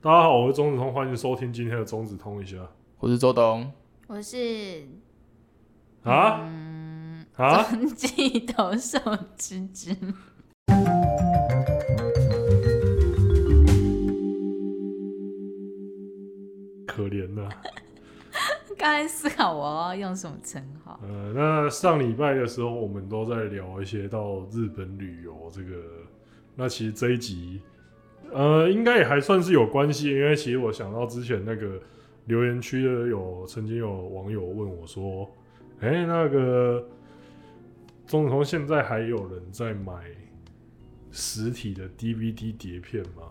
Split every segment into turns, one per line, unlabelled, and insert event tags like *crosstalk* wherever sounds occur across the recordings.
大家好，我是钟子通，欢迎收听今天的钟子通一下。
我是周东，
我是
啊、
嗯、
啊，
中继投手之之，
可怜呐。
刚才思考我要用什么称号。
呃，那上礼拜的时候，我们都在聊一些到日本旅游这个。那其实这一集。呃，应该也还算是有关系，因为其实我想到之前那个留言区的有曾经有网友问我说：“哎、欸，那个中子通现在还有人在买实体的 DVD 碟片吗？”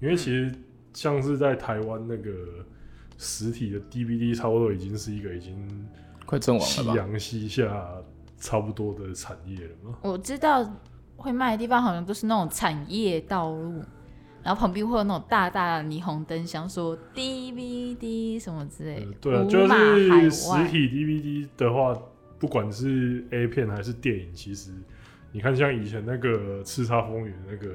因为其实像是在台湾那个实体的 DVD，差不多已经是一个已经
快阵亡了吧？
夕阳西下差不多的产业了吗。
我知道会卖的地方好像都是那种产业道路。然后旁边会有那种大大的霓虹灯箱，说 DVD 什么之类的。
呃、对啊，就是实体 DVD 的话，不管是 A 片还是电影，其实你看像以前那个《叱咤风云》那个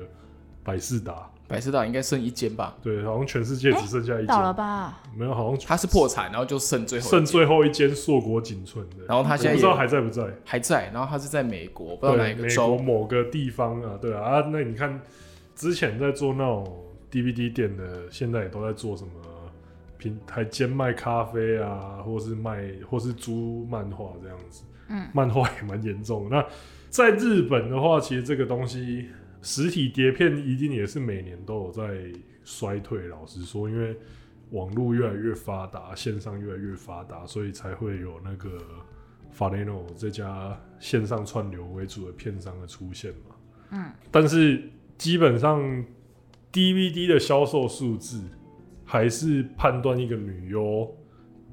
百事达，
百事达应该剩一间吧？
对，好像全世界只剩下一间。
倒了吧？
没有，好像
它是破产，然后就剩最后
剩最后一间硕果仅存的。
然后他现在
不知道还在不在？
还在。然后他是在美国，不知道哪一个州，
某个地方啊？对啊，啊，那你看。之前在做那种 DVD 店的，现在也都在做什么平台兼卖咖啡啊，或是卖或是租漫画这样子。嗯，漫画也蛮严重的。那在日本的话，其实这个东西实体碟片一定也是每年都有在衰退。老实说，因为网络越来越发达，线上越来越发达，所以才会有那个 Faleno 这家线上串流为主的片商的出现嘛。嗯，但是。基本上，DVD 的销售数字还是判断一个女优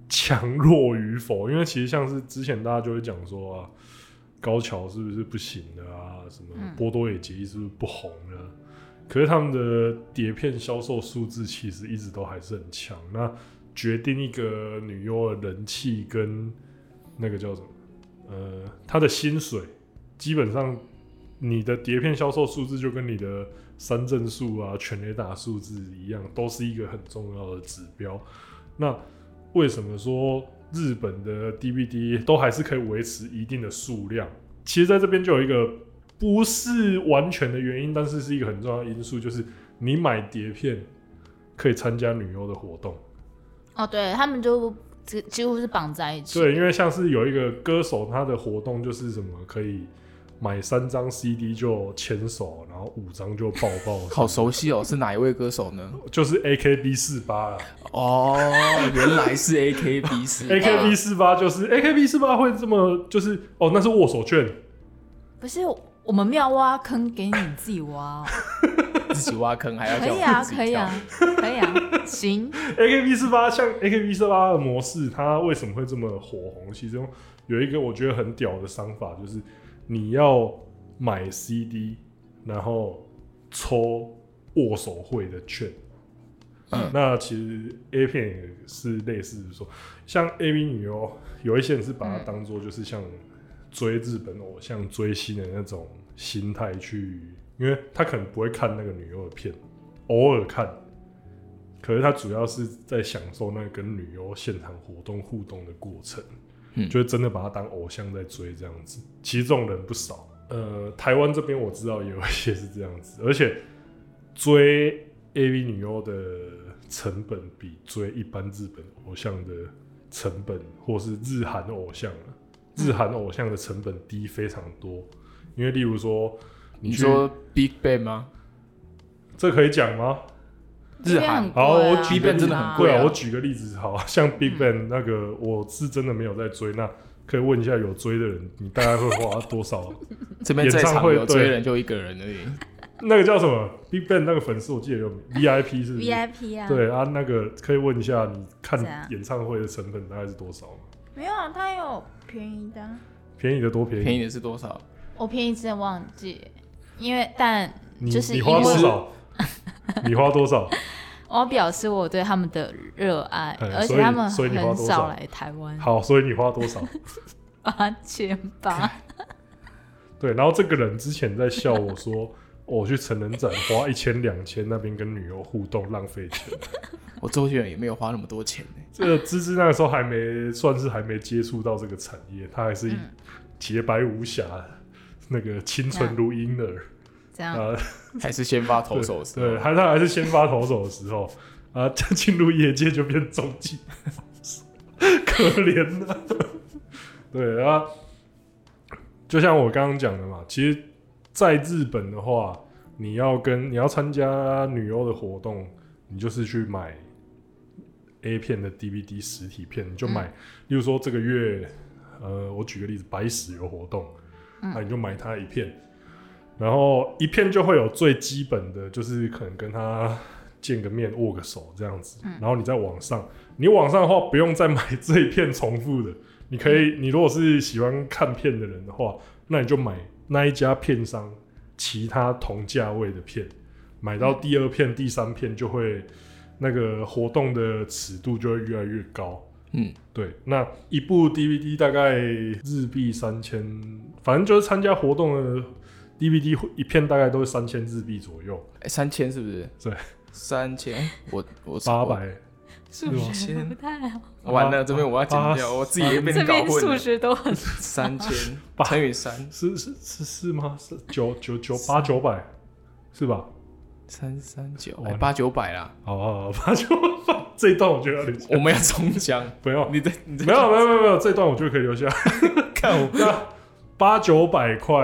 强弱与否，因为其实像是之前大家就会讲说啊，高桥是不是不行的啊？什么波多野结衣是不是不红了？可是他们的碟片销售数字其实一直都还是很强。那决定一个女优的人气跟那个叫什么？呃，她的薪水基本上。你的碟片销售数字就跟你的三振数啊、全垒打数字一样，都是一个很重要的指标。那为什么说日本的 DVD 都还是可以维持一定的数量？其实在这边就有一个不是完全的原因，但是是一个很重要的因素，就是你买碟片可以参加女优的活动。
哦，对，他们就几乎是绑在一起。
对，因为像是有一个歌手，他的活动就是什么可以。买三张 CD 就牵手，然后五张就抱抱。
好熟悉哦，是哪一位歌手呢？
就是 AKB 四八啊。
哦，原来是 AKB 四。
AKB 四八就是 AKB 四八会这么就是哦，那是握手券。
不是，我们没有挖坑给你，你自己挖。*laughs*
自己挖坑还要
可以啊，可以啊，可以啊，行。
AKB 四八像 AKB 四八的模式，它为什么会这么火红？其中有一个我觉得很屌的商法，就是。你要买 CD，然后抽握手会的券。嗯，那其实 A 片也是类似说，像 AV 女优，有一些人是把它当做就是像追日本偶像追星的那种心态去，因为他可能不会看那个女优的片，偶尔看，可是他主要是在享受那个跟女优现场活动互动的过程。嗯，就是真的把他当偶像在追这样子，其实这种人不少。呃，台湾这边我知道也有一些是这样子，而且追 AV 女优的成本比追一般日本偶像的成本，或是日韩偶像啊，日韩偶像的成本低非常多。因为例如说，
你说 Big Bang 吗？
这可以讲吗？
日韩、啊、
好，我举
Big Bang 真的很贵啊！
我举个例子，好像 Big Bang 那个，我是真的没有在追。那可以问一下有追的人，你大概会花多少？*laughs*
这边在场有追人就一个人而已。
那个叫什么 Big Bang 那个粉丝，我记得有 VIP 是
？VIP 啊。
对啊，那个可以问一下，你看演唱会的成本大概是多少吗？
没有啊，他有便宜的。
便宜的多便宜？
便宜的是多少？
我便宜真的忘记，因为但就是
你花多少？*laughs* 你花多少？
我表示我对他们的热爱，而且他们很少来台湾。
好，所以你花多少？*laughs* 八
千八。*laughs*
对，然后这个人之前在笑我说：“我去成人展花一千两千，那边跟女优互动浪费钱。
我周杰伦也没有花那么多钱呢。
这个芝芝那个时候还没算是还没接触到这个产业，他还是洁白无瑕，那个清纯如婴儿。
这样，呃、
还是先发投手的时候，
对，还他还是先发投手的时候啊，进入业界就变中继，*laughs* 可怜了。对啊，就像我刚刚讲的嘛，其实。在日本的话，你要跟你要参加女优的活动，你就是去买 A 片的 DVD 实体片，你就买，嗯、例如说这个月，呃，我举个例子，白石有活动，那、嗯、你就买它一片，然后一片就会有最基本的就是可能跟他见个面、握个手这样子，嗯、然后你在网上，你网上的话不用再买这一片重复的，你可以，你如果是喜欢看片的人的话，那你就买。那一家片商其他同价位的片，买到第二片、嗯、第三片就会那个活动的尺度就会越来越高。嗯，对。那一部 DVD 大概日币三千，反正就是参加活动的 DVD 一片大概都是三千日币左右。
哎、欸，三千是不是？
对，
三千。我我
八百。
数学不太好，
完了这边我要剪掉，我自己也被你搞混了。
数学都很
三千 *laughs* 乘以三，
是是是是吗？是九九九八九百，是吧？
三三九八九百啦。
哦，八九百这一段我觉得，
我们要重讲，*laughs*
不用
你的，
没有没有没有没有，这一段我觉得可以留下。*laughs* 看我那八九百块，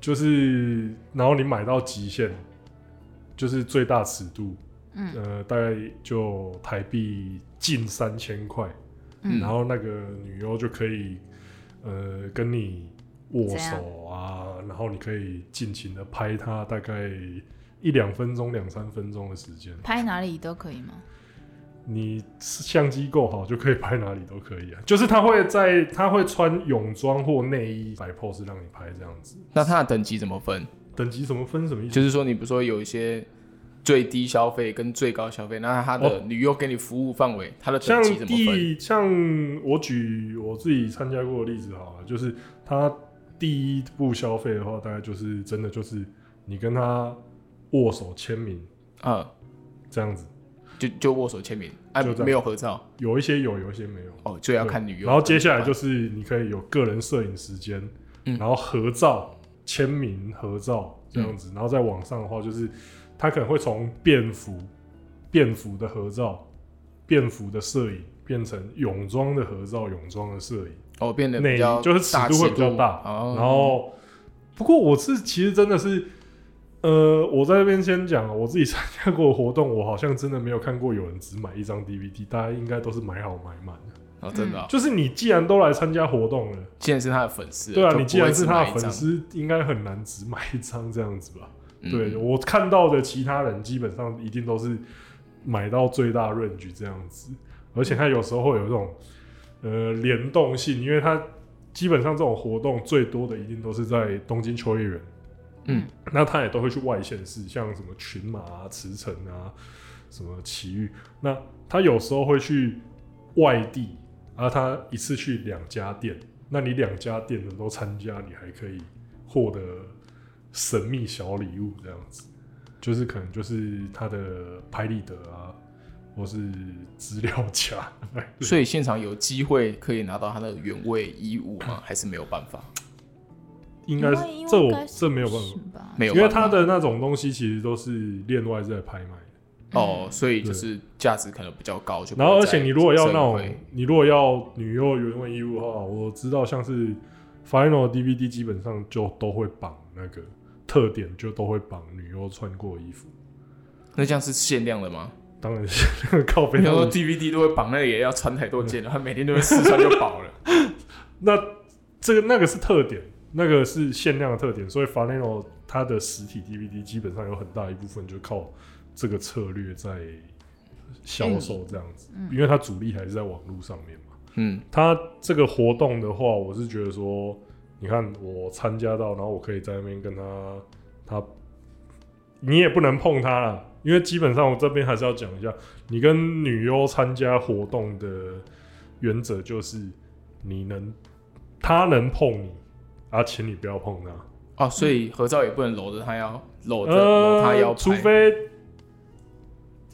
就是然后你买到极限，就是最大尺度。嗯、呃，大概就台币近三千块，嗯、然后那个女优就可以，呃，跟你握手啊，然后你可以尽情的拍她，大概一两分钟、两三分钟的时间。
拍哪里都可以吗？
你相机够好，就可以拍哪里都可以啊。就是他会在，他会穿泳装或内衣摆 pose 让你拍这样子。
那他的等级怎么分？
等级怎么分？什么意思？
就是说，你比如说有一些。最低消费跟最高消费，那他的旅游给你服务范围，哦、他的等级怎么分？
像我举我自己参加过的例子好了，就是他第一步消费的话，大概就是真的就是你跟他握手签名啊，这样子，
就就握手签名，哎、啊，没有合照，
有一些有，有一些没有。
哦，就要看女优。
然后接下来就是你可以有个人摄影时间，嗯、然后合照、签名、合照这样子，嗯、然后在网上的话就是。他可能会从便服、便服的合照、便服的摄影，变成泳装的合照、泳装的摄影。
哦，变得比较
就是尺度会比较大。哦、然后，不过我是其实真的是，呃，我在这边先讲，我自己参加过活动，我好像真的没有看过有人只买一张 DVD，大家应该都是买好买满的。
哦，真的、哦，
就是你既然都来参加活动了，
既然是他的粉丝，
对啊，你既然是他的粉丝，应该很难只买一张这样子吧？对，我看到的其他人基本上一定都是买到最大 range 这样子，而且他有时候会有这种呃联动性，因为他基本上这种活动最多的一定都是在东京秋叶原，嗯，那他也都会去外县市，像什么群马啊、茨城啊、什么奇遇，那他有时候会去外地，而他一次去两家店，那你两家店的都参加，你还可以获得。神秘小礼物这样子，就是可能就是他的拍立得啊，或是资料夹。*laughs*
所以现场有机会可以拿到他的原味衣物吗？还是没有办法？
应该是这我这没有办法，没有，因为他的那种东西其实都是另外在拍卖的
哦，所以就是价值可能比较高。就
然后而且你如果要那种，你如果要女优原味衣物的话，我知道像是 Final DVD 基本上就都会绑那个。特点就都会绑女优穿过衣服，
那这样是限量的吗？
当然是靠背。
然后 DVD 都会绑，那个也要穿太多件了，*laughs* 他每天都会试穿就饱了。*laughs*
那这个那个是特点，那个是限量的特点，所以 Faneno 它的实体 DVD 基本上有很大一部分就靠这个策略在销售这样子，因为它主力还是在网络上面嘛。嗯，它这个活动的话，我是觉得说。你看我参加到，然后我可以在那边跟他，他，你也不能碰他了，因为基本上我这边还是要讲一下，你跟女优参加活动的原则就是，你能，他能碰你，啊，请你不要碰他。
哦，所以合照也不能搂着他腰，搂着
呃
搂他腰拍，
除非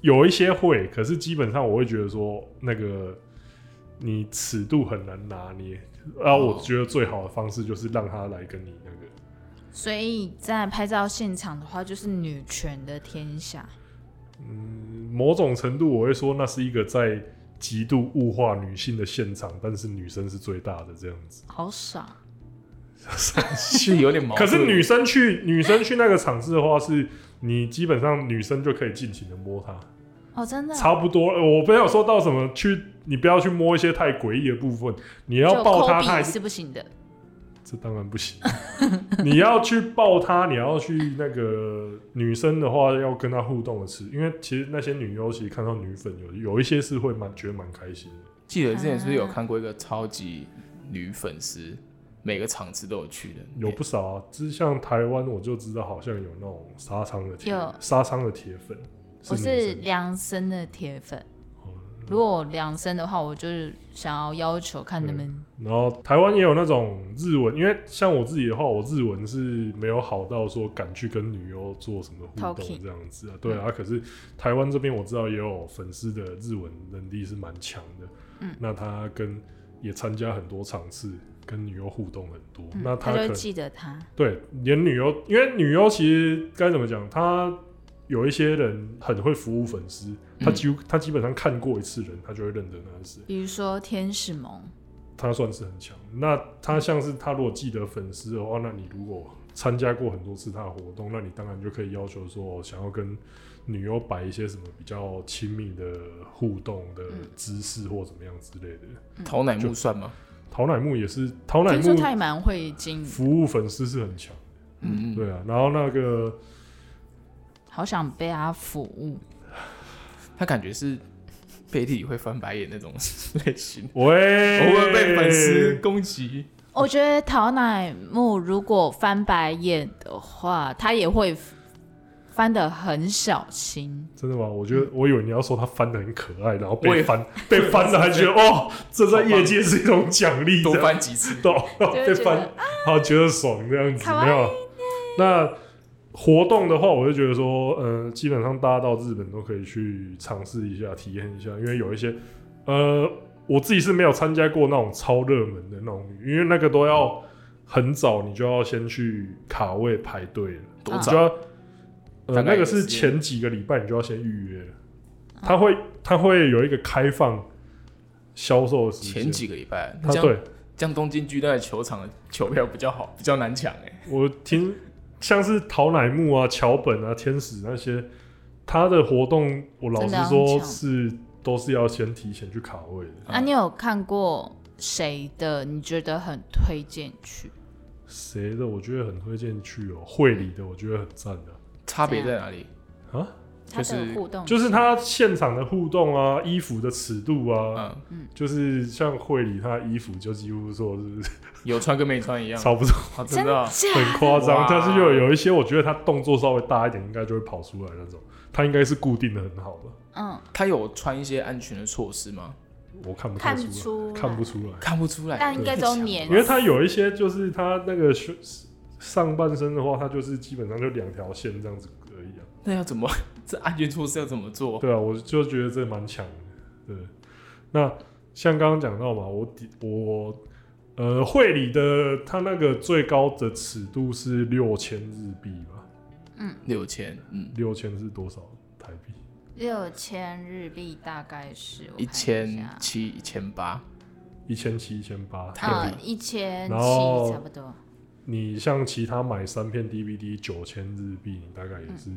有一些会，可是基本上我会觉得说那个你尺度很难拿捏。啊，
哦
我觉得最好的方式就是让他来跟你那个。
所以在拍照现场的话，就是女权的天下。
嗯，某种程度我会说那是一个在极度物化女性的现场，但是女生是最大的这样子。
好爽，*laughs*
是有点矛盾。
可是女生去女生去那个场次的话，是你基本上女生就可以尽情的摸她。
哦，真的哦，
差不多，呃我不要说到什么去，你不要去摸一些太诡异的部分。你要抱他，
就抠鼻
他还是
是不行的。
这当然不行。*laughs* 你要去抱它，你要去那个女生的话，要跟她互动的吃，因为其实那些女优其实看到女粉有有一些是会蛮觉得蛮开心的。
记得之前是不是有看过一个超级女粉丝，每个场次都有去的？
有不少啊，之像台湾我就知道好像有那种沙仓的铁
有
沙仓的铁粉，
我是量身的铁粉
哦。
如果量身的话，我就是想要要求看能不能
然后台湾也有那种日文，因为像我自己的话，我日文是没有好到说敢去跟女优做什么互
动
这样子啊。对啊，可是台湾这边我知道也有粉丝的日文能力是蛮强的。
嗯，
那他跟也参加很多场次，跟女优互动很多。
嗯
那他
记得他。
对连女优，因为女优其实该怎么讲，她有一些人很会服务粉丝，她几乎他基本上看过一次人，她就会认得那是谁。
比如说天使萌，
她算是很强。那她像是他如果记得粉丝的话，那你如果参加过很多次他的活动，那你当然就可以要求说，想要跟女优摆一些什么比较亲密的互动的姿势或怎么样之类的。
桃乃木算吗？
桃乃木也是，陶乃
听说
木
他也蛮会经营，
服务粉丝是很强。
嗯，
对啊，然后那个
好想被他服务。
他感觉是背地里会翻白眼那种类型，
喂，
我会被粉丝攻击。
我觉得陶乃木如果翻白眼的话，他也会翻的很小心。
真的吗？我觉得我以为你要说他翻的很可爱，然
后
被翻 *laughs* 被翻的还觉得 *laughs* 哦，这在业界是一种奖励，
多 *laughs* 翻几次，
到被翻
得，
好觉得爽这样子，没有啊。那活动的话，我就觉得说，呃，基本上大家到日本都可以去尝试一下、体验一下，因为有一些，呃，我自己是没有参加过那种超热门的那种，因为那个都要很早，你就要先去卡位排队了，
多早
呃，那个是前几个礼拜你就要先预约了，他会他会有一个开放销售的时间，
前几个礼拜，
他
对。像东京巨蛋的球场的球票比较好，比较难抢哎。
我听像是桃乃木啊、桥本啊、天使那些，他的活动，我老
实说
是都是要先提前去卡位的。
啊，你有看过谁的？你觉得很推荐去？
谁的？我觉得很推荐去哦、会理的我觉得很赞的
差别在哪里？
啊，
就是
互动
就是他现场的互动啊，衣服的尺度啊，
嗯，
就是像会理他的衣服就几乎说是 *laughs*
有穿跟没穿一样，
差不多，
啊真的
很夸张。但是又有一些，我觉得他动作稍微大一点，应该就会跑出来那种。他应该是固定的很好的，
嗯，
他有穿一些安全的措施吗？
我看不太
看不
出
出
来，看不出来。
看不出来，
但应该都黏。
因为他有一些就是他那个胸上半身的话，它就是基本上就两条线这样子而已啊。
那要怎么？*laughs* 这安全措施要怎么做？
对啊，我就觉得这蛮强的。对，那像刚刚讲到嘛，我我呃会理的它那个最高的尺度是六千日币吧？
嗯六千，嗯，
六千是多少台币？
六千日币大概是
一千七、一千八，
一千七、一千八台
嗯
币。
一千七差不多。
你像其他买三片 DVD 九千日币，你大概也是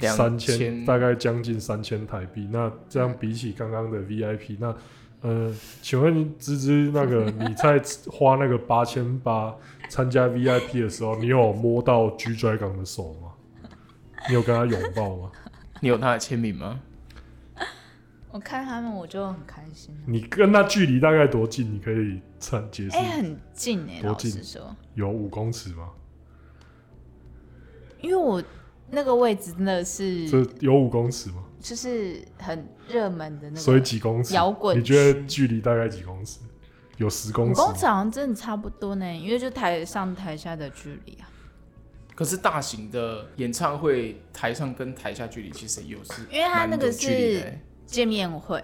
两
三千，
千
大概将近三千台币。那这样比起刚刚的 VIP，那呃，请问芝芝，那个 *laughs* 你在花那个八千八参加 VIP 的时候，你有摸到 G Dragon 的手吗？你有跟他拥抱吗？
你有他的签名吗？
我看他们我就很开心。
你跟他距离大概多近？你可以参解释？
哎、很近哎、老
多近
实说，
有五公尺吗？
因为我那个位置真的是
这有五公尺吗？
就是很热门的那个，
所以几公尺？
摇滚
你觉得距离大概几公尺？有十公
五
尺。
公尺好像真的差不多呢，因为就台上台下的距离啊。
可是大型的演唱会，台上跟台下距离其实也有是，
因为它那个是
离
见面会，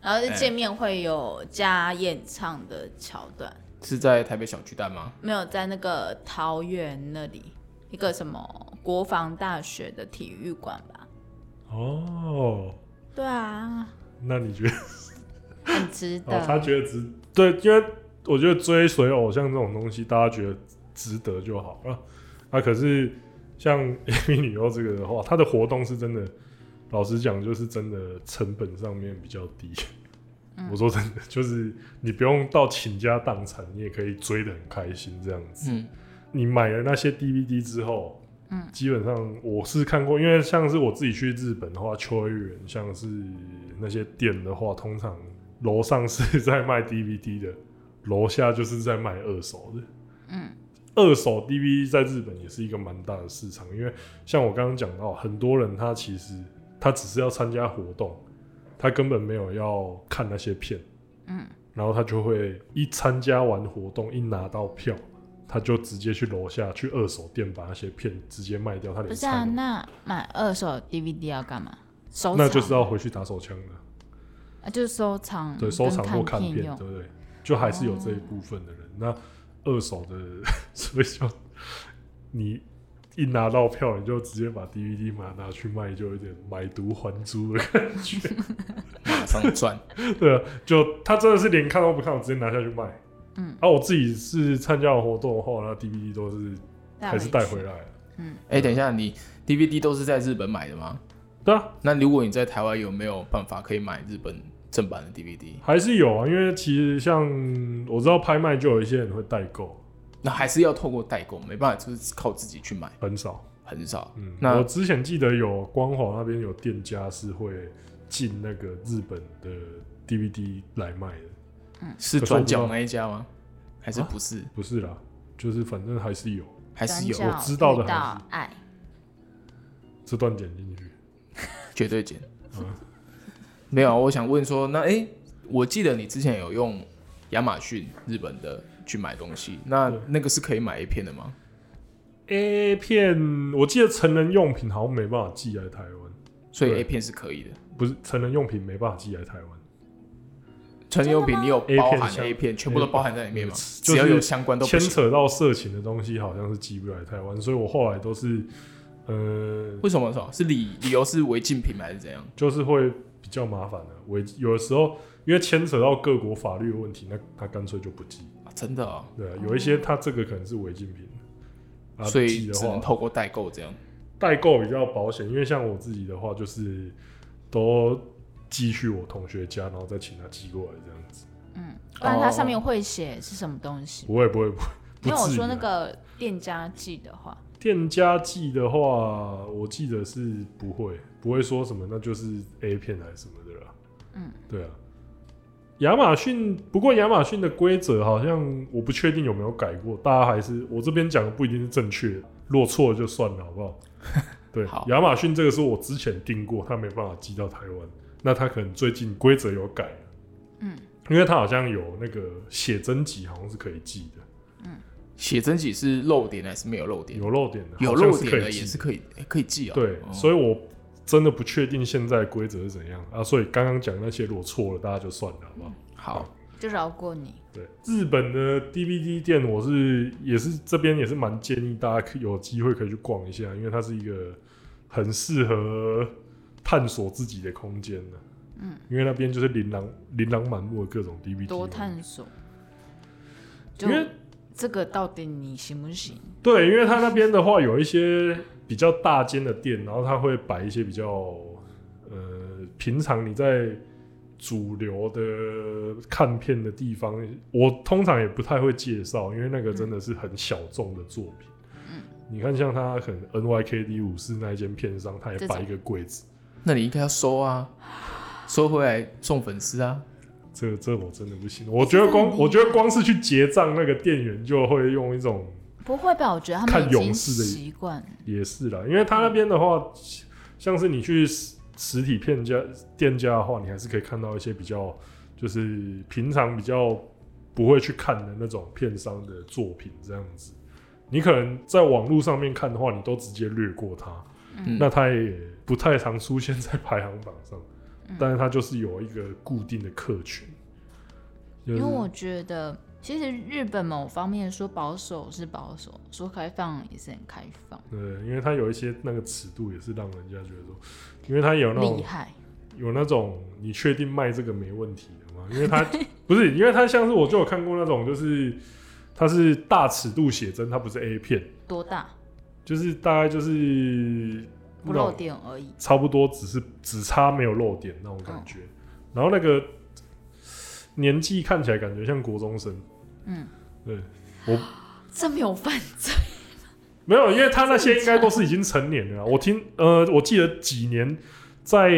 然后是见面会有加演唱的桥段，
是在台北小巨蛋吗？
没有在那个桃园那里一个什么国防大学的体育馆吧？
哦，
对啊，
那你觉得？
很值得。
哦，他觉得值对，因为我觉得追随偶像这种东西，大家觉得值得就好了。啊，可是像 *laughs* AV 女优这个的话，它的活动是真的，老实讲，就是真的成本上面比较低。
嗯、
我说真的，就是你不用到倾家荡产，你也可以追得很开心这样子。
嗯，
你买了那些 DVD 之后，
嗯，
基本上我是看过，因为像是我自己去日本的话，秋叶原像是那些店的话，通常楼上是在卖 DVD 的，楼下就是在卖二手的。
嗯，
二手 DVD 在日本也是一个蛮大的市场，因为像我刚刚讲到，很多人他其实他只是要参加活动，他根本没有要看那些片，
嗯，
然后他就会一参加完活动，一拿到票，他就直接去楼下去二手店把那些片直接卖掉。他连
不是啊，那买二手 DVD 要干嘛？收藏？
那就是要回去打手枪的，
啊，就是收藏，
对，收藏或看片，对不对？就还是有这一部分的人。那二手的，*laughs* 所以就你一拿到票，你就直接把 DVD 嘛拿去卖，就有点买椟还珠的感觉。*laughs*
马上赚。*laughs*
对啊，就他真的是连看都不看，我直接拿下去卖。
嗯，
啊，我自己是参加完活动后，那 DVD 都是还是带回来。
嗯，
哎、欸，等一下，你 DVD 都是在日本买的吗？
对啊，
那如果你在台湾有没有办法可以买日本正版的 DVD？
还是有啊，因为其实像我知道拍卖就有一些人会代购，
那还是要透过代购，没办法，就是靠自己去买，
很少。
很少。
嗯，
那
我之前记得有光华那边有店家是会进那个日本的 DVD 来卖的，
是转角那一家吗？还是不是？
不是啦，就是反正还是有，
还是有
我知道的
爱，
这段剪进去。*laughs*
绝对剪。
嗯
没有，我想问说，那哎、欸，我记得你之前有用亚马逊日本的去买东西，那那个是可以买 A 片的吗
？A 片，我记得成人用品好像没办法寄来台湾，
所以 A 片是可以的。
不是成人用品没办法寄来台湾。
成人用品你有包
A 片
含 A 片，全部都包含在里面吗？
就是
只要有相关都牵。
扯到色情的东西，好像是寄不来台湾，所以我后来都是，呃，
为什么说？是理理由是违禁品还是怎样？
就是会比较麻烦的。违有的时候因为牵扯到各国法律的问题，那他干脆就不寄。
啊、真的啊、
对啊，有一些他这个可能是违禁品，啊，
所以只能透过代购这样。
代购比较保险，因为像我自己的话，就是都寄去我同学家，然后再请他寄过来这样子。
嗯，不然它上面会写是什么东西。
不会不会不会，
因为 *laughs* 我说那个店家寄的话，
店家寄的话，我记得是不会不会说什么，那就是 A 片还是什么的啦。
嗯，
对啊。亚马逊不过亚马逊的规则好像我不确定有没有改过，大家还是我这边讲的不一定是正确的，若错了就算了，好不好？*laughs* 对，
好。
亚马逊这个是我之前订过，他没办法寄到台湾，那他可能最近规则有改。了，
嗯，
因为他好像有那个写真集，好像是可以寄的，
写真集是漏点还是没有漏点？
有漏点的，
有漏点的
是可以
也是可以，欸可以寄啊、
对，
哦。
所以我真的不确定现在规则是怎样啊，所以刚刚讲那些如果错了，大家就算了，好不好？
好，
就饶过你。
对，日本的 DVD 店，我是也是这边也是蛮建议大家可有机会可以去逛一下，因为它是一个很适合探索自己的空间的。
嗯，
因为那边就是琳琅琳琅满目的各种 DVD，
多探索。就
因为
这个到底你行不行？
对，因为他那边的话有一些比较大间的店，然后他会摆一些比较呃平常你在主流的看片的地方，我通常也不太会介绍，因为那个真的是很小众的作品。
嗯，
你看像他可能 NYKD 五四那一间片商，他也摆一个柜子，
那你应该要收啊，收回来送粉丝啊。
这这我真的不行，我觉得光我觉得光是去结账，那个店员就会用一种。
不会吧？我觉得他们
看
已经
勇士的
习惯。
也是啦，因为他那边的话，像是你去实实体片家店家的话，你还是可以看到一些比较，就是平常比较不会去看的那种片商的作品这样子。你可能在网络上面看的话，你都直接略过它，
嗯、
那它也不太常出现在排行榜上。嗯、但是它就是有一个固定的客群。就是、
因为我觉得，其实日本某方面说保守是保守，说开放也是很开放。
对，因为它有一些那个尺度也是让人家觉得说，因为它有那种
厉害，
有那种你确定卖这个没问题的吗？因为它 *laughs* 不是，因为它像是我就有看过那种就是。它是大尺度写真，它不是 A 片。
多大？
就是大概就是
不露点而已，
差不多只是只差没有露点那种感觉。嗯、然后那个年纪看起来感觉像国中生。嗯，对，我
这没有犯罪？*laughs*
没有，因为他那些应该都是已经成年了。我听呃，我记得几年在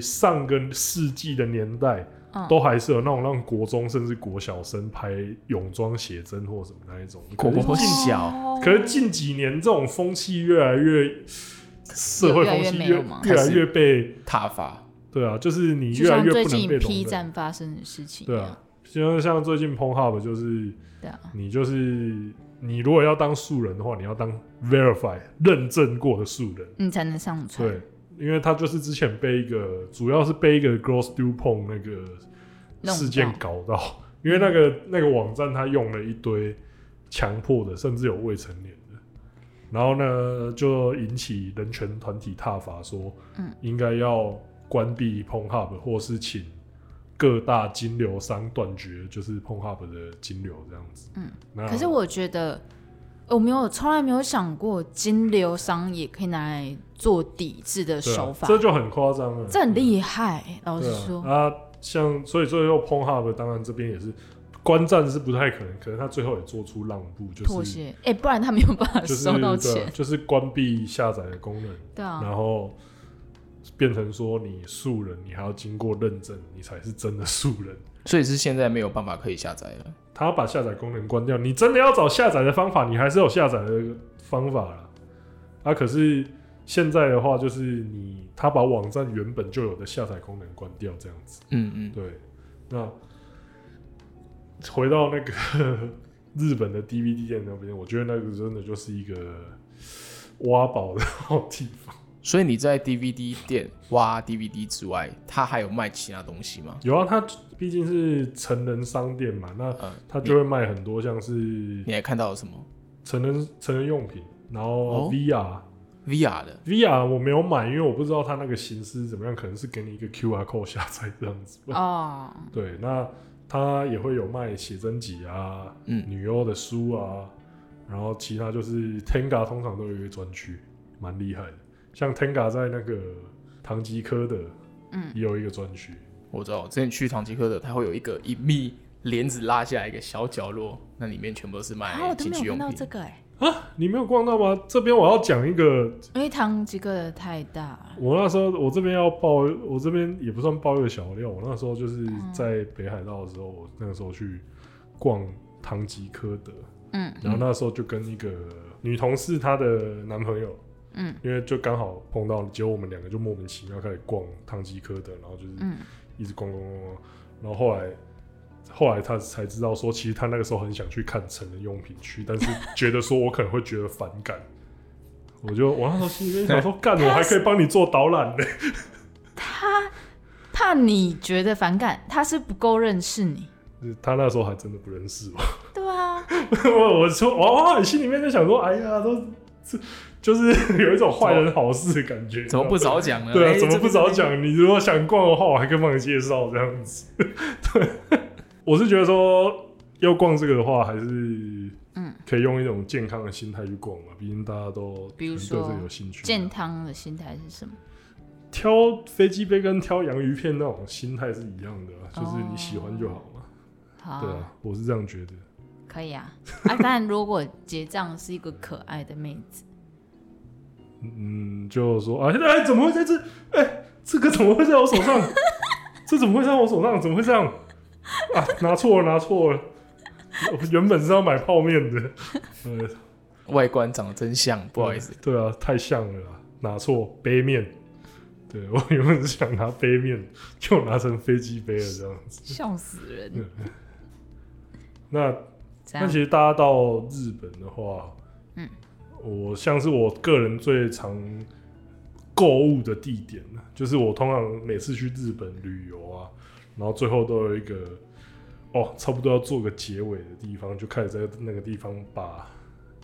上个世纪的年代。都还是有那种让国中甚至国小生拍泳装写真或什么那一种，
国小。
可是近几年这种风气越来越，社会风气越越来越被挞伐。对啊，就是你越来越不能被。
P 站发生的事情。
对啊，像像最近 Pornhub 就是，你就是你如果要当素人的话，你要当 verify 认证过的素人，
你才能上传。
对。因为他就是之前被一个，主要是被一个 Girls Do Porn 那个事件搞到，到因为那个那个网站他用了一堆强迫的，甚至有未成年的，然后呢就引起人权团体挞伐，说，嗯，应该要关闭 Pornhub，或是请各大金流商断绝，就是 Pornhub 的金流这样子。嗯，那可
是我觉得。我没有，从来没有想过金流商也可以拿来做抵制的手法，
啊、这就很夸张了。
这很厉害，嗯、老实说。
啊，像所以最后 Pornhub 当然这边也是观战是不太可能，可能他最后也做出让步，就是
妥协。哎、欸，不然他没有办法收到钱。
就是、就是关闭下载的功能，
对啊，
然后变成说你素人，你还要经过认证，你才是真的素人。
所以是现在没有办法可以下载了。
他把下载功能关掉，你真的要找下载的方法，你还是有下载的方法啦。啊，可是现在的话，就是你他把网站原本就有的下载功能关掉，这样子。
嗯嗯，
对。那回到那个 *laughs* 日本的 DVD 店那边，我觉得那个真的就是一个挖宝的好地方。
所以你在 DVD 店挖 DVD 之外，他还有卖其他东西吗？
有啊，他毕竟是成人商店嘛，那他就会卖很多，像是
你还看到了什么？
成人成人用品，然后 VR、哦、
VR 的
VR 我没有买，因为我不知道他那个形式怎么样，可能是给你一个 QR code 下载这样子。
哦，
对，那他也会有卖写真集啊，嗯，女优的书啊，然后其他就是 Tenga 通常都有一个专区，蛮厉害的。像 Tenga 在那个唐吉诃德，嗯，也有一个专区。
我知道，我之前去唐吉诃德，它会有一个一密帘子拉下来一个小角落，那里面全部都是卖情趣用品。
啊、我都没有看到这个哎、
欸，啊，你没有逛到吗？这边我要讲一个，
因为唐吉诃德太大。
我那时候，我这边要爆，我这边也不算爆一个小料。我那时候就是在北海道的时候，我那个时候去逛唐吉诃德，嗯，然后那时候就跟一个女同事她的男朋友。嗯，因为就刚好碰到，结果我们两个就莫名其妙开始逛汤吉科德，然后就是一直逛逛逛逛，然后后来后来他才知道说，其实他那个时候很想去看成人用品区，但是觉得说我可能会觉得反感，我就我那时候心里面想说，干，我还可以帮你做导览呢。
他怕你觉得反感，他是不够认识你。
他那时候还真的不认识我。
对啊，*laughs*
我我说哇，你心里面就想说，哎呀，都这。*laughs* 就是 *laughs* 有一种坏人好事的感觉，
怎么不早讲呢？
对啊，欸、怎么不早讲？你如果想逛的话，我还可以帮你介绍这样子。对，我是觉得说要逛这个的话，还是嗯，可以用一种健康的心态去逛嘛。毕竟大家都对这个有兴趣。
健康的心态是什么？
挑飞机杯跟挑洋芋片那种心态是一样的，就是你喜欢就好嘛。
好，
对啊，我是这样觉得。
可以啊，啊，但如果结账是一个可爱的妹子。
嗯，就说啊，现在哎，怎么会在这？哎、欸，这个怎么会在我手上？*laughs* 这怎么会在我手上？怎么会这样？啊，拿错了，拿错了。我原本是要买泡面的，*laughs* 呃，
外观长得真像，不好意思。
对啊，太像了，拿错杯面。对，我原本是想拿杯面，就拿成飞机杯了，这样子。
笑死人。*laughs*
那那其实大家到日本的话，
嗯，
我像是我个人最常购物的地点，就是我通常每次去日本旅游啊，然后最后都有一个哦，差不多要做个结尾的地方，就开始在那个地方把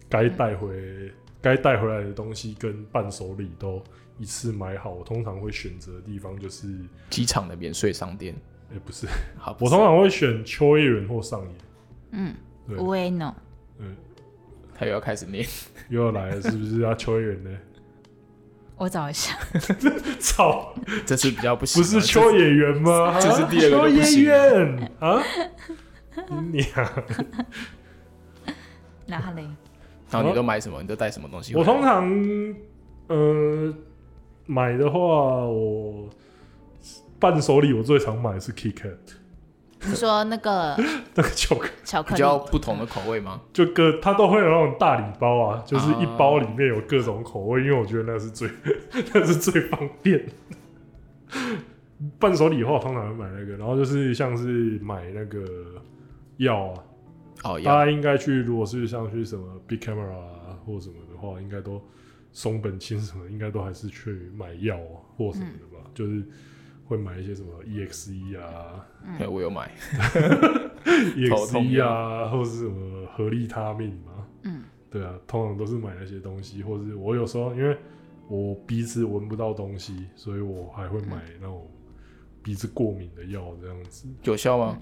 该带回该带回来的东西跟伴手礼都一次买好。我通常会选择的地方就是
机场的免税商店。
哎、欸，不是，
好，*laughs*
我通常会选秋叶原或上野。
嗯，
对，
无为呢？
嗯，
他又要开始念，*laughs*
又要来了，是不是要秋叶原呢？
我找一下。*laughs*
操，
这次比较不行，
不是秋野原吗？
这是第二个不行
秋叶原啊！*laughs* 你啊，
哪里？
然后你都买什么？你都带什么东西？
我通常呃买的话，我伴手礼我最常买的是 KitKat。
你说那个 *laughs*
那个巧克
巧克力
比较不同的口味吗？
就各它都会有那种大礼包啊，就是一包里面有各种口味，因为我觉得那是最 *laughs* 那是最方便。伴手礼的话，通常会买那个，然后就是像是买那个药啊，
哦，
大家应该去，如果是像去什么 Big Camera 啊或什么的话，应该都松本清什么，应该都还是去买药啊或什么的吧，嗯、就是。会买一些什么 EXE 啊，
嗯、我有买 *laughs*
EXE 啊，或是什么合力他命嘛，
嗯，
对啊，通常都是买那些东西，或是我有时候因为我鼻子闻不到东西，所以我还会买那种鼻子过敏的药，这样子
有效吗？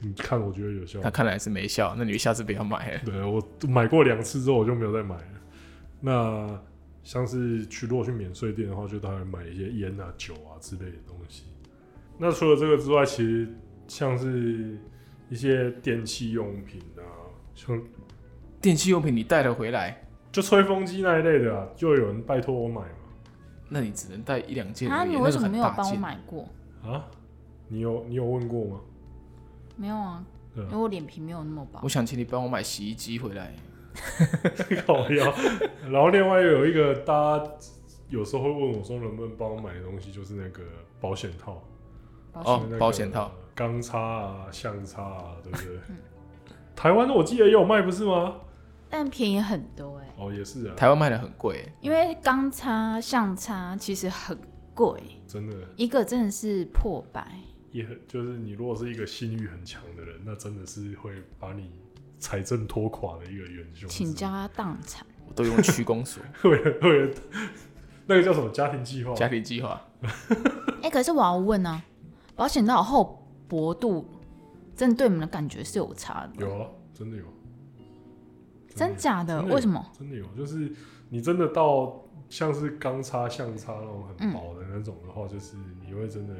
你看，我觉得有效。
他看来是没效，那你下次不要买了。
对，我买过两次之后，我就没有再买了。那。像是去如果去免税店的话，就当然买一些烟啊、酒啊之类的东西。那除了这个之外，其实像是一些电器用品啊，像
电器用品你带了回来，
就吹风机那一类的啊，就有人拜托我买嘛。
那你只能带一两件。
啊，你为什么没有帮我买过？
啊？你有你有问过吗？
没有啊，因为我脸皮没有那么薄。
我想请你帮我买洗衣机回来。*laughs*
好呀，然后另外有一个，大家有时候会问我说，能不能帮我买的东西，就是那个保险套。
哦，保险套，
钢叉啊，橡叉啊，对不对？台湾的我记得也有卖，不是吗？
但便宜很多哎。
哦，也是啊。
台湾卖的很贵，
因为钢叉、橡叉其实很贵，
真的。
一个真的是破百。
也很，就是你如果是一个信誉很强的人，那真的是会把你。财政拖垮的一个元凶，
倾家荡产，
我都用区公所，
为了为了那个叫什么家庭计划？
家庭计划。
哎、欸，可是我要问啊，保险到厚薄度，真的对你们的感觉是有差的？
有啊，真的有。
真，真假的？为什么？
真的有，就是你真的到像是钢叉、橡叉那种很薄的那种的话，嗯、就是你会真的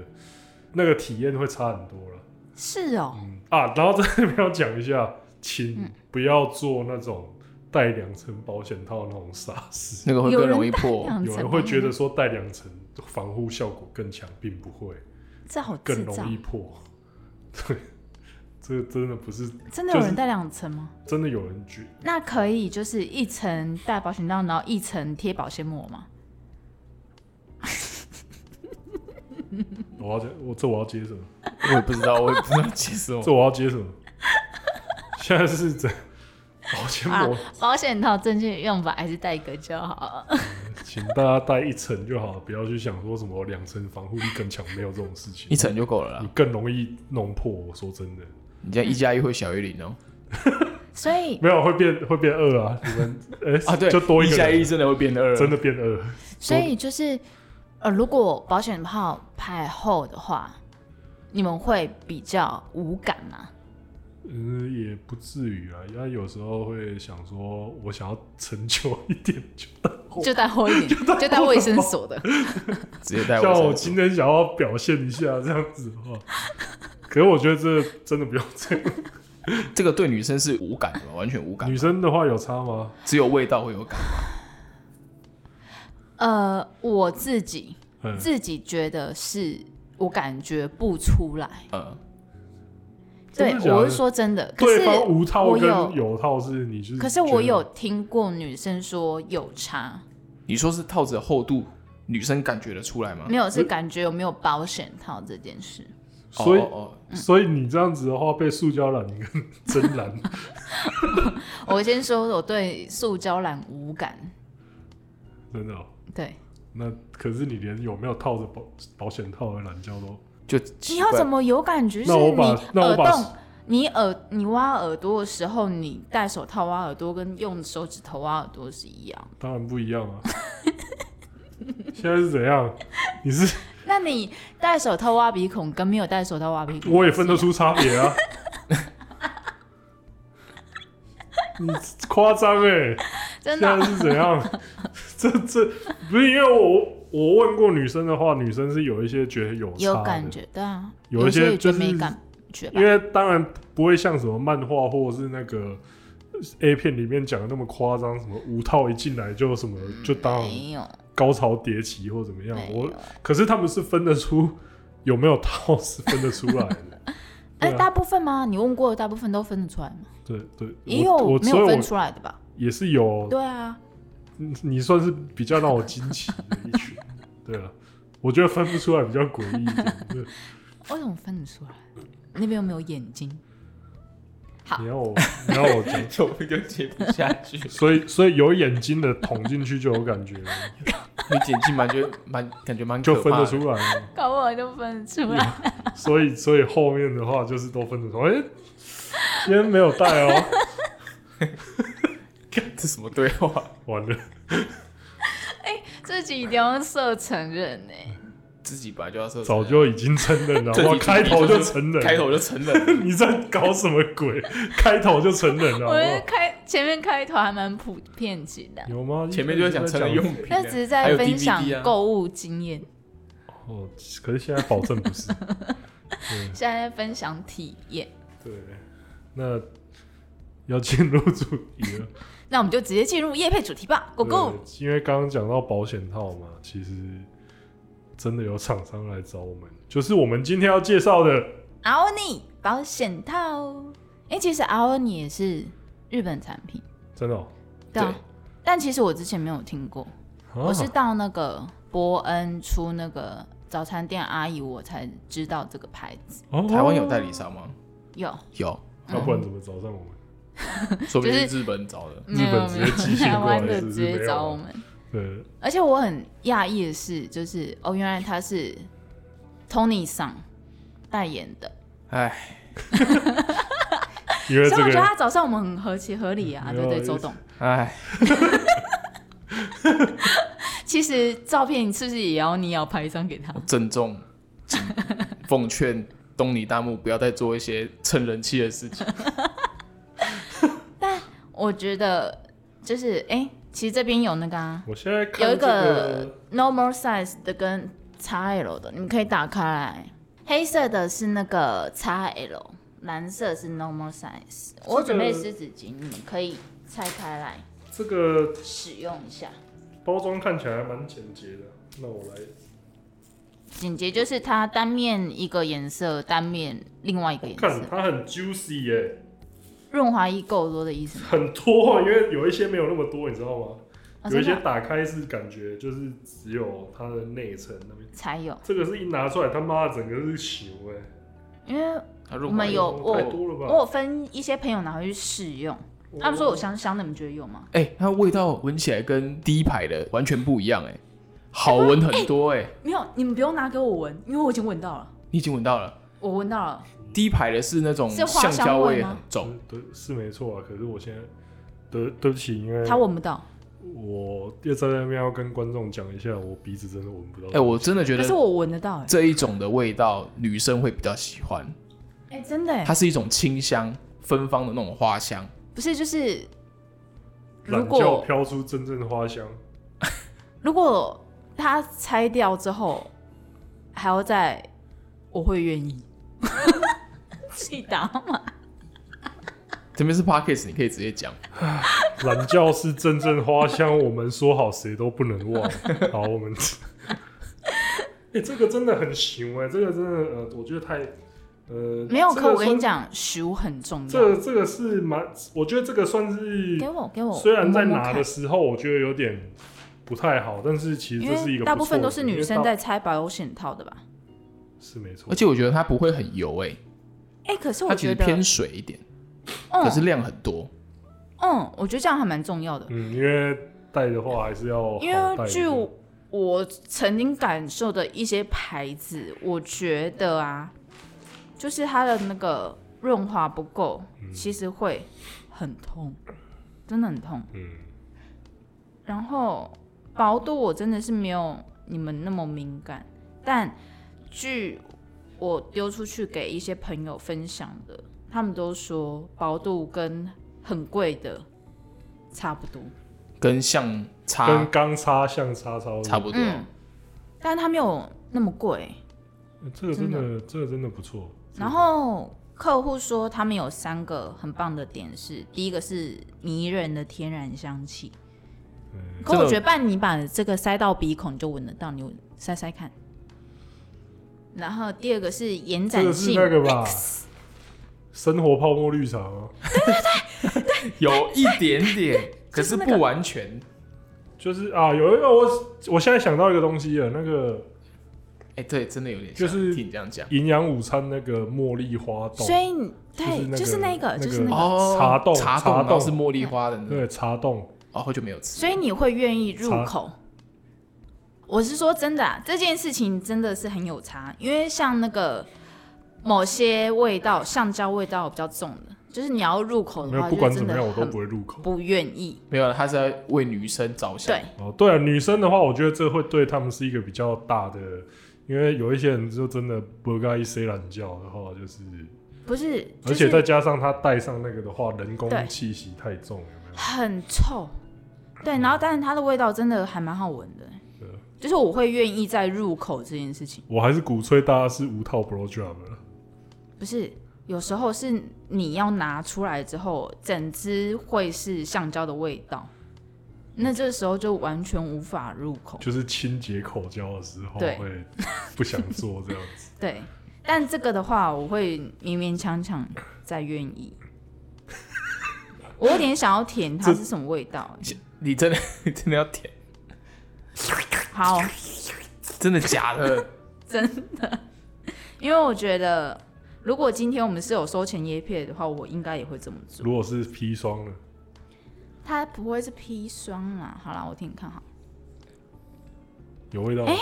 那个体验会差很多了。
是哦、喔
嗯。啊，然后在这边要讲一下。请不要做那种带两层保险套那种傻事，
那个会更容易破。
有人会觉得说带两层防护效果更强，并不会，
这好
更容易破。对，这个真的不是
真的有人带两层吗？
真的有人举
那可以就是一层带保险套，然后一层贴保鲜膜吗？*laughs*
我要接我这我要接什么？
我也不知道，我也不知道接什么。
这我要接什么？现在是怎保险膜、
保险套正确用法还是带一个就好、
嗯。请大家带一层就好，不要去想说什么两层防护力更强，没有这种事情。
一层就够了啦，
你更容易弄破。我说真的，
你这样一加一会小于零哦。
所以 *laughs*
没有会变会变二啊？你们 *laughs* 哎、欸、
啊对，
就多一
加一真的会变二，
真的变二。
所以就是呃，如果保险套太厚的话，你们会比较无感吗？
嗯，也不至于啊。因为有时候会想说，我想要成就一点，
就带厚一点，*laughs* 就带卫生所的，
直接带。
像我今天想要表现一下这样子的话，可是我觉得这真的不用这样。*laughs*
这个对女生是无感的，完全无感。
女生的话有差吗？
只有味道会有感吗？
呃，我自己、嗯、自己觉得是我感觉不出来。嗯。对，我是说真的。可是
对方无套跟有套是你是？
可是我有听过女生说有差。
你说是套子的厚度，女生感觉得出来吗？
没有，是感觉有没有保险套这件事。
所以
哦哦哦
所以你这样子的话，被塑胶篮跟真篮，*laughs*
我先说，我对塑胶染无感。
真的、哦。
对，
那可是你连有没有套着保保险套的懒觉都，
就
你要怎么有感觉？是
那我把
你
那我把
耳洞，你耳你挖耳朵的时候，你戴手套挖耳朵，跟用手指头挖耳朵是一样。
当然不一样啊。*laughs* 现在是怎样？你是 *laughs*
那你戴手套挖鼻孔，跟没有戴手套挖鼻孔，
我也分得出差别啊。*laughs* 你夸张哎！
真的啊、
现在是怎样？这这不是因为我我问过女生的话，女生是有一些觉得有差
有感觉，对啊，
有一些
也
就是
觉得没感觉
因为当然不会像什么漫画或者是那个 A 片里面讲的那么夸张，什么五套一进来就什么、
嗯
就当
没有，
高潮迭起或怎么样。我。可是他们是分得出有没有套，是分得出来 *laughs*
大部分吗？你问过的大部分都分得出来吗？
对对，
也有没有分出来的吧？
也是有，
对啊，
你你算是比较让我惊奇的一群。对了，我觉得分不出来比较诡异一点。对 *laughs*
为什么分得出来？那边有没有眼睛？好
你要我你要我讲，
就我就接不下去。
所以所以有眼睛的捅进去就有感觉了，
你剪辑蛮觉蛮感觉蛮
就分得出来了。
搞不好就分得出来。*laughs*
所以所以后面的话就是都分得出来。哎、今天没有带哦，*laughs*
这什么对话？
完了，哎
自己一定要设承认呢、
自己本来就要设，
早就已经承认了，*laughs*
这
我开头就承认，
开头就承认，*laughs*
你在搞什么鬼？开头就承认了，
我觉得？开前面开头还蛮普遍级的，
有吗？
前面就在讲成人用品
那只是在分享购物经验，
哦，可是现在保证不是。*laughs*
现在在分享体验。
对，那要进入主题了。
那我们就直接进入夜配主题吧，Go Go！
因为刚刚讲到保险套嘛，其实真的有厂商来找我们，就是我们今天要介绍的。
Aoni 保险套，哎、其实 Aoni 也是日本产品，
真的、哦，
对
但其实我之前没有听过，
啊
我是到那个伯恩出那个早餐店阿姨，我才知道这个牌子。
哦
台湾有代理商吗？
有，
有，
要不然怎么找上我们？*laughs*
说不定是日本找的。
日本直接寄信过来
的直接找我们。
对，
而且我很讶异的是，就是哦，原来他是 Tony 桑代言的，
哎
哎，*laughs*
因为这
所以我觉得
个
他找上我们很合情合理啊，
没有
对对，周董。
哎，*laughs*
其实照片是不是也要你也要拍一张给他
我？郑重奉劝东尼大木不要再做一些蹭人气的事情。
我觉得就是哎、欸其实这边有那个、啊、
我现在看
有一
这
个 normal size 的跟 XL 的，你们可以打开来。黑色的是那个 XL，蓝色是 normal size。我准备湿纸巾，你们可以拆开来
这个
使用一下。
包装看起来还蛮简洁的，那我来
简洁就是它单面一个颜色，单面另外一个颜色
看，
色。
它很 juicy 耶，
润滑液够多的意思吗？
很多，因为有一些没有那么多，你知道吗？
哦
有一些打开是感觉就是只有它的内层那边，
才有，
这个是一拿出来他妈的整个是球哎，
因
为
我们有我
太多了吧？
我有分一些朋友拿回去试用，他们说有香香的，你们觉得有吗？
哎、它味道闻起来跟第一排的完全不一样哎、好闻很多哎、
没有，你们不用拿给我闻，因为我已经闻到了，
你已经闻到了。
我闻到了。
第一排的是那
种
橡胶
味
很重，
对，是没错啊。可是我现在，对对不起，因为
他闻不到，
我要在那边要跟观众讲一下，我鼻子真的闻不到。
哎、我真的觉得
可是我闻得到哎、
这一种的味道女生会比较喜欢，
哎、真的哎、
它是一种清香芬芳的那种花香。
不是就是如果
飘出真正的花香，*laughs*
如果它拆掉之后还要再，我会愿意。记得吗？*laughs*
这边是 Podcast，你可以直接讲。*sighs*
懒觉是阵阵花香，我们说好谁都不能忘。*laughs* 好，我们。*laughs* 哎、这个真的很行哎、这个真的呃，我觉得太呃
没有，
这个
可我跟你
算，
讲，食很重要。
这个、这个是蛮，我觉得这个算是
给我给我，
虽然在拿的时候，我觉得有点不太好，但是其实
因
这是一
个大部分都是女生在拆保险套的吧？
是没错。
而且我觉得它不会很油哎、
哎、可是我觉得，
其实偏水一点，可是量很多。
嗯，我觉得这样还蛮重要的，
嗯，因为带的话还是要
因为据我曾经感受的一些牌子，我觉得啊，就是它的那个润滑不够，其实会很痛，真的很痛。
嗯，
然后薄度我真的是没有你们那么敏感，但据我丢出去给一些朋友分享的，他们都说薄度跟很贵的差不多，
跟相差
跟钢叉相差
差不多。
嗯，但它没有那么贵。
嗯这个真的，这个真的不错。
然后客户说他们有三个很棒的点是，第一个是迷人的天然香气，
嗯
可我觉得，半你把这个塞到鼻孔你就闻得到，你塞塞看。然后第二个是延
这个是
展性
那个吧？生活泡沫绿茶吗？
有一点点，可是不完全。
就是啊，有一个我我现在想到一个东西了，那个
哎、对，真的有点
就是
听你这样讲。
营养午餐那个茉莉花冻，
所以你对，
就
就是是那
个，
就是那个。
哦，
茶冻
茶
茶
冻是茉莉花的那
对。茶冻，
然后就没有吃。
所以你会愿意入口？我是说真的、啊，这件事情真的是很有差，因为像那个某些味道，橡胶味道比较重的，就是你要入口的话，
没有不管
就
怎么样我都
很
不会入口。
不愿意。
没有，他是在为女生着想。
对，
哦，对啊，女生的话，我觉得这会对他们是一个比较大的，因为有一些人就真的不该一睡懒觉的话，就是，
不是，
而且
是
再加上他戴上那个的话，人工
对
气息太重，有没有？
很臭。对，然后但是它的味道真的还蛮好闻的
对，
就是我会愿意再入口这件事情。
我还是鼓吹大家是无套 job 了。
不是，有时候是你要拿出来之后，整只会是橡胶的味道，那这时候就完全无法入口。
就是清洁口胶的时候
对
会不想做这样子。*laughs*
对，但这个的话，我会勉勉强强再愿意。我有点想要舔它是什么味道、欸。
你真的 *laughs* 你真的要舔？
好，
真的假的？*laughs*
真的，因为我觉得，如果今天我们是有收钱叶片的话，我应该也会这么做。
如果是砒霜呢？
它不会是砒霜啦。好啦，我听你看好。
有味道吗？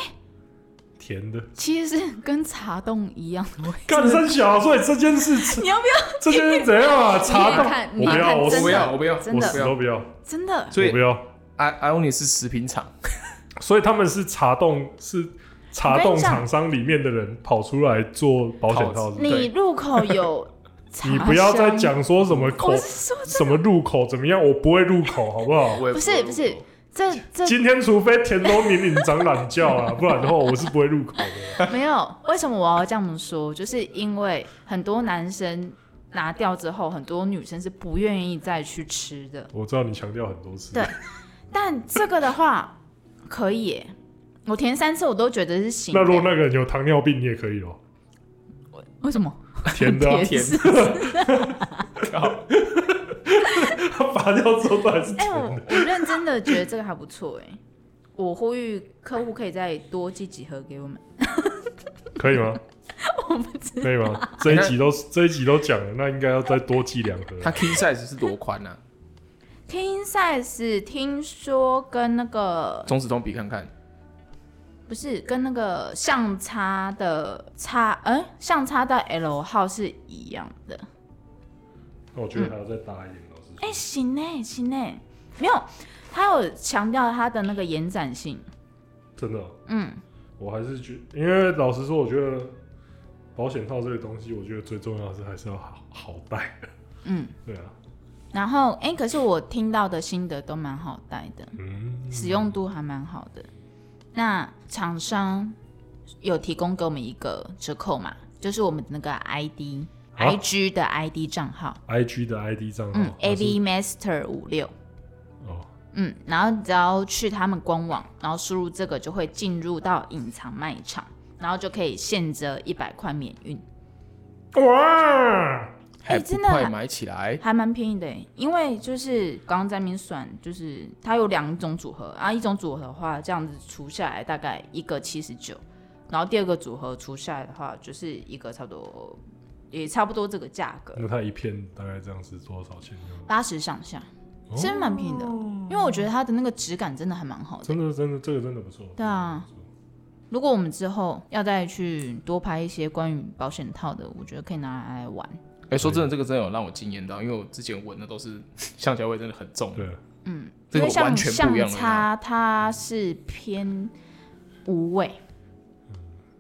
甜的。
其实是跟茶冻一样的味
干三小，所以这件事，*laughs*
你要不要？
这件事怎样啊？茶冻，
你看，
我不要，我
不要，我不要，
真的
我死都不要，
真的，
所以
我不要。
I only 是食品厂，
所以他们是茶洞，是茶洞厂商里面的人跑出来做保险套。
你入口有，
你不要再讲说什么口什么入口怎么样，我不会入口，好不好？
我也
不是不是，这这
今天除非田中明明长懒觉啊，不然的话我是不会入口的。
没有。为什么我要这么说？就是因为很多男生拿掉之后，很多女生是不愿意再去吃的。
我知道你强调很多次，
对但这个的话可以耶，我填三次我都觉得是行的。
那如果那个人有糖尿病，你也可以哦，
为什么？
甜的、啊，*laughs*
甜 *laughs*
是
他 *laughs* 拔掉之后都还是
哎、
甜
我
的。
我认真的觉得这个还不错哎。我呼吁客户可以再多寄几盒给我们。
可以吗？
我不知道
可以吗？这一集都这一集都讲了，那应该要再多寄两盒。
它 king size 是多宽呢、啊？
King size 听说跟那个
中指通比看看，
不是跟那个相差的差，嗯，相差到 L 号是一样的。
那我觉得还要再大一点，老师说。
哎、行呢，行呢，没有，他有强调他的那个延展性。
真的哦、
嗯，
我还是觉因为老实说，我觉得保险套这个东西，我觉得最重要的是还是要好好戴。
嗯，*laughs*
对啊，
然后哎、可是我听到的心得都蛮好带的，
嗯，
使用度还蛮好的。那厂商有提供给我们一个折扣嘛，就是我们的那个 ID、
啊
？IG 的 ID 账号
，IG 的 ID 账号，
嗯，AV Master 五六。
哦，
嗯，然后你只要去他们官网，然后输入这个就会进入到隐藏卖场，然后就可以现折一百块免运，
哇，
还不
真的
快买起来？
还蛮便宜的耶。因为就是刚刚在那边算，就是它有两种组合啊，一种组合的话，这样子除下来大概一个七十九，然后第二个组合除下来的话，就是一个差不多，也差不多这个价格。
那它一片大概这样是多少钱？
八十上下，其实蛮便宜的，因为我觉得它的那个质感真的还蛮好的。
真的，真的，这个真的不错。
对啊，如果我们之后要再去多拍一些关于保险套的，我觉得可以拿来玩。
哎、欸，说真的，这个真的有让我惊艳到，因为我之前闻的都是 *laughs* 橡胶味，真的很重。
对，
嗯，
这个完全不一样。
橡擦它是偏无味，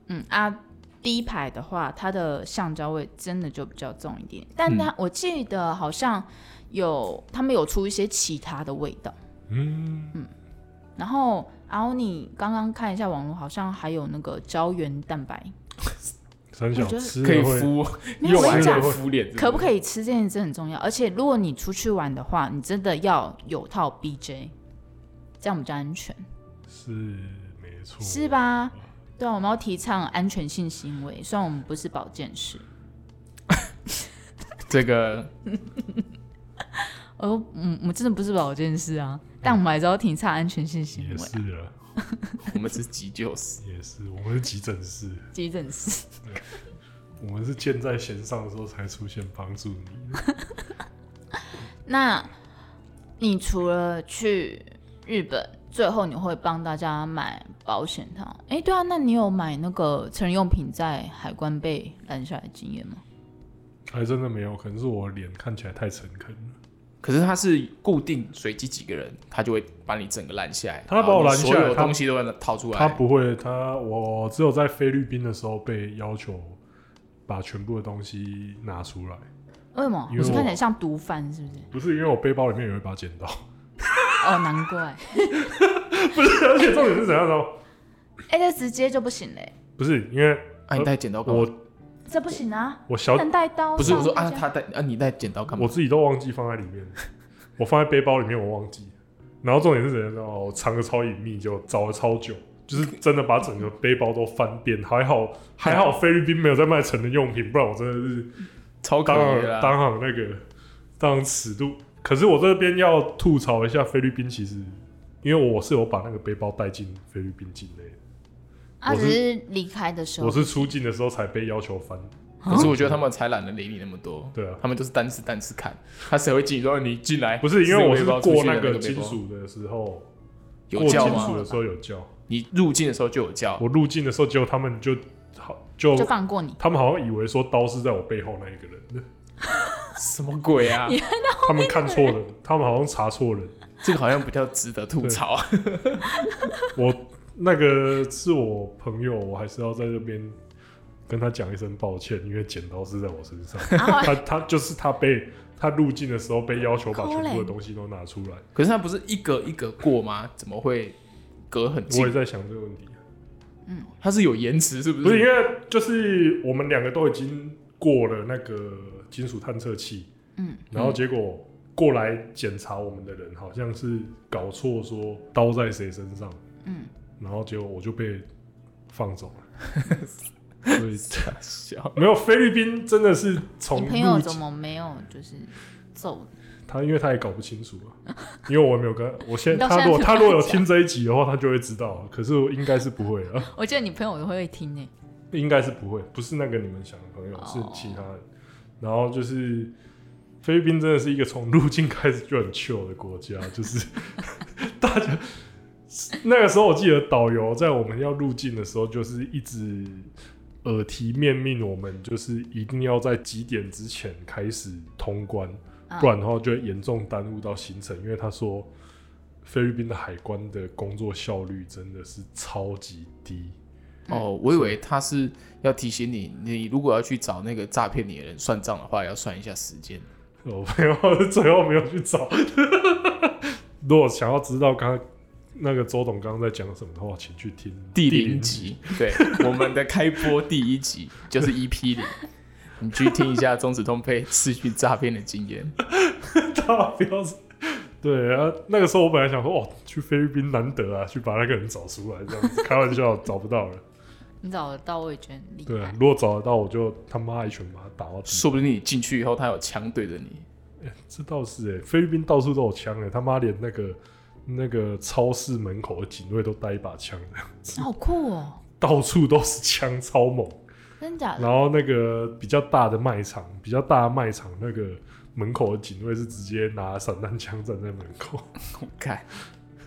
嗯啊，第一排的话，它的橡胶味真的就比较重一点。但它、嗯、我记得好像有他们有出一些其他的味道，嗯嗯。然后，然后你刚刚看一下网络，好像还有那个胶原蛋白。*laughs*
三小吃
可以敷，用完再敷脸，
可不可以吃这件事很重要。而且如果你出去玩的话，你真的要有套 BJ，这样比较安全。
是没错，
是吧？对啊，我们要提倡安全性行为，虽然我们不是保健师。*laughs*
这个，
我说，嗯，我们真的不是保健师啊，但我们还是要提倡安全性行为。
是了。*laughs*
我们是急救室，
也是我们是急诊室，
急诊室。
我们是箭在弦上的时候才出现帮助你。*laughs*
那，你除了去日本，最后你会帮大家买保险套？哎、欸，对啊，那你有买那个成人用品在海关被拦下来的经验吗？
还真的没有，可能是我脸看起来太诚恳了。
可是他是固定随机几个人，他就会把你整个拦下来。
他把我拦下来，
所有东西都会掏出来。
他不会，他我只有在菲律宾的时候被要求把全部的东西拿出来。
为什么？你是看起来像毒贩是不是？
不是，因为我背包里面有一把剪刀。*laughs*
哦，难怪。*laughs*
不是，而且重点是怎样的？
哎、欸，这直接就不行嘞。
不是，因为
啊，你带剪刀
我。
这不行啊！
我小
能带刀，
不是我说啊，他带啊，你带剪刀干嘛？
我自己都忘记放在里面，我放在背包里面，我忘记。然后重点是怎样？哦，我藏的超隐秘，就找了超久，就是真的把整个背包都翻遍。还好 *laughs* 还好，菲律宾没有在卖成人用品，不然我真的是
超当行当
行那个当尺度。可是我这边要吐槽一下菲律宾，其实因为我是有把那个背包带进菲律宾境内。
他只是离开的时候，
我是出境的时候才被要求翻。*laughs*
可是我觉得他们才懒得理你那么多。
对啊，
他们就是单次单次看，他谁会进？说你进来？
不是因为我是过那个金属的时候
有叫吗？
过金属的时候有叫。
你入境的时候就有叫。
我入境的时候，结果他们就好就
就放过你。
他们好像以为说刀是在我背后那一个人。
什么鬼啊？*laughs*
他们看错了，他们好像查错了。
这个好像比较值得吐槽啊。*laughs*
我。那个是我朋友，我还是要在这边跟他讲一声抱歉，因为剪刀是在我身上。*laughs* 他他就是他被他入境的时候被要求把全部的东西都拿出来。
可是他不是一个一个过吗？怎么会隔很近？
我也在想这个问题。
嗯，
他是有延迟是不是？
不是，因为就是我们两个都已经过了那个金属探测器，
嗯，
然后结果过来检查我们的人好像是搞错，说刀在谁身上，
嗯。
然后结果我就被放走了，*laughs* 所以笑 *laughs* 没有菲律宾真的是从。
朋友怎么没有就是揍
他？因为他也搞不清楚啊，因为我没有跟我先他如果他如果有听这一集的话，他就会知道。可是应该是不会啊。
我觉得你朋友都会听呢。*laughs*
应该是不会，不是那个你们想的朋友，是其他人。然后就是菲律宾真的是一个从入境开始就很 chill 的国家，就是大家。*laughs* 那个时候，我记得导游在我们要入境的时候，就是一直耳提面命我们，就是一定要在几点之前开始通关，不然的话就会严重耽误到行程。因为他说菲律宾的海关的工作效率真的是超级低。
哦，我以为他是要提醒你，你如果要去找那个诈骗你的人算账的话，要算一下时间。
我没有，最后没有去找。*laughs* 如果想要知道刚刚。那个周董刚刚在讲什么的话，请去听
第零集。对，我们的开播第一集 *laughs* 就是 EP 零，你去听一下中子通配持续诈骗的经验。*laughs*
大不要，对啊，那个时候我本来想说，哦，去菲律宾难得啊，去把那个人找出来，这样子开玩笑，找不到了。*laughs*
你找得到，我也觉得很厉害。
对，如果找得到，我就他妈一拳把他打到。
说不定你进去以后，他有枪对着你。
欸，这倒是哎，菲律宾到处都有枪哎，他妈连那个。那个超市门口的警卫都带一把枪，这样子，
好酷哦！
到处都是枪，超猛。
真假的？
然后那个比较大的卖场，比较大的卖场那个门口的警卫是直接拿散弹枪站在门口。
我 *laughs* 看，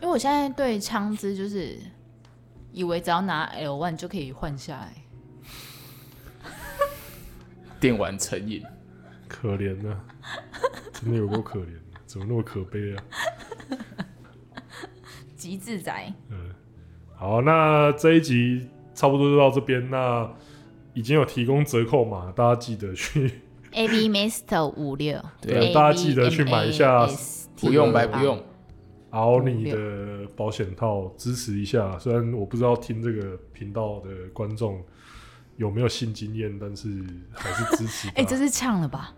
因为我现在对枪支就是以为只要拿 L one 就可以换下来。
电玩成瘾，
可怜呢、啊，真的有够可怜，怎么那么可悲啊？
极致宅。
嗯，好，那这一集差不多就到这边。那已经有提供折扣码，大家记得去
A B Master 五六，
对，大家记得去买一下，
不用白不用，
熬你的保险套支持一下。虽然我不知道听这个频道的观众有没有性经验，但是还是支持。*laughs*
哎、欸，这是呛了吧？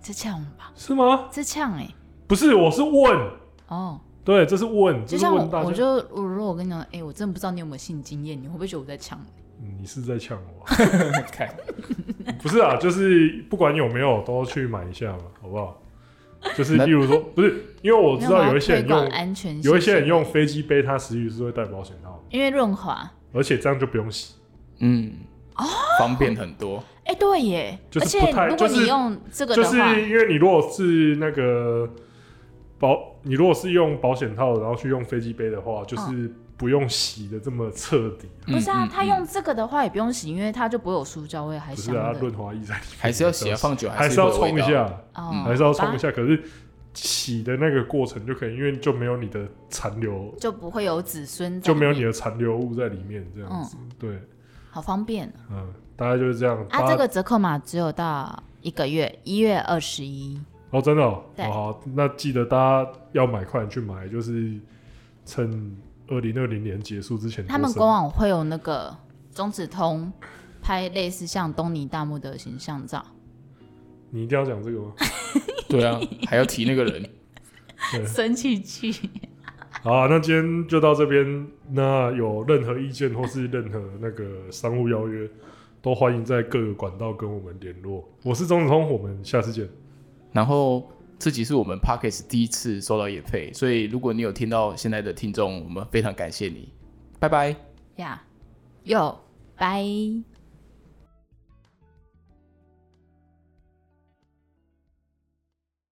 这呛了吧？
是吗？
这呛哎，
不是，我是问
哦。
对，这是问，
就像我，我就我如果我跟你讲，哎、欸，我真的不知道你有没有性经验，你会不会觉得我在呛？
你是在呛我？*laughs* 不是啊，就是不管有没有，都去买一下嘛，好不好？就是例如说，不是，因为我知道有一些人用安全，有一些人用飞机杯，他实际是会带保险套，
因为润滑，
而且这样就不用洗，
嗯，哦，方便很多。
哎、欸，对耶，
就是
如果你用这个的话，
就是因为你如果是那个保，你如果是用保险套，然后去用飞机杯的话，就是。嗯不用洗的这么彻底，
不是啊？他用这个的话也不用洗，因为它就不会有塑胶味，还
是啊，润滑液在里面，
还是要洗啊，放久
还是要冲一下，
嗯，
还是要冲一下。可是洗的那个过程就可以，因为就没有你的残留，
就不会有子孙，
就没有你的残留物在里面，这样子，对，
好方便。
嗯，大概就是这样。
啊，这个折扣码只有到一个月，一月二十一。
哦，真的哦，好，那记得大家要买，快点去买，就是趁。二零二零年结束之前，
他们官网会有那个中指通拍类似像东尼大木的形象照。
你一定要讲这个吗？*laughs*
对啊，还要提那个人，*laughs*
生气气。
好啊，那今天就到这边。那有任何意见或是任何那个商务邀约，都欢迎在各个管道跟我们联络。我是钟子通，我们下次见。
然后。这集是我们 Podcast 第一次收到业配，所以如果你有听到现在的听众，我们非常感谢你，拜拜。
呀，哟，拜。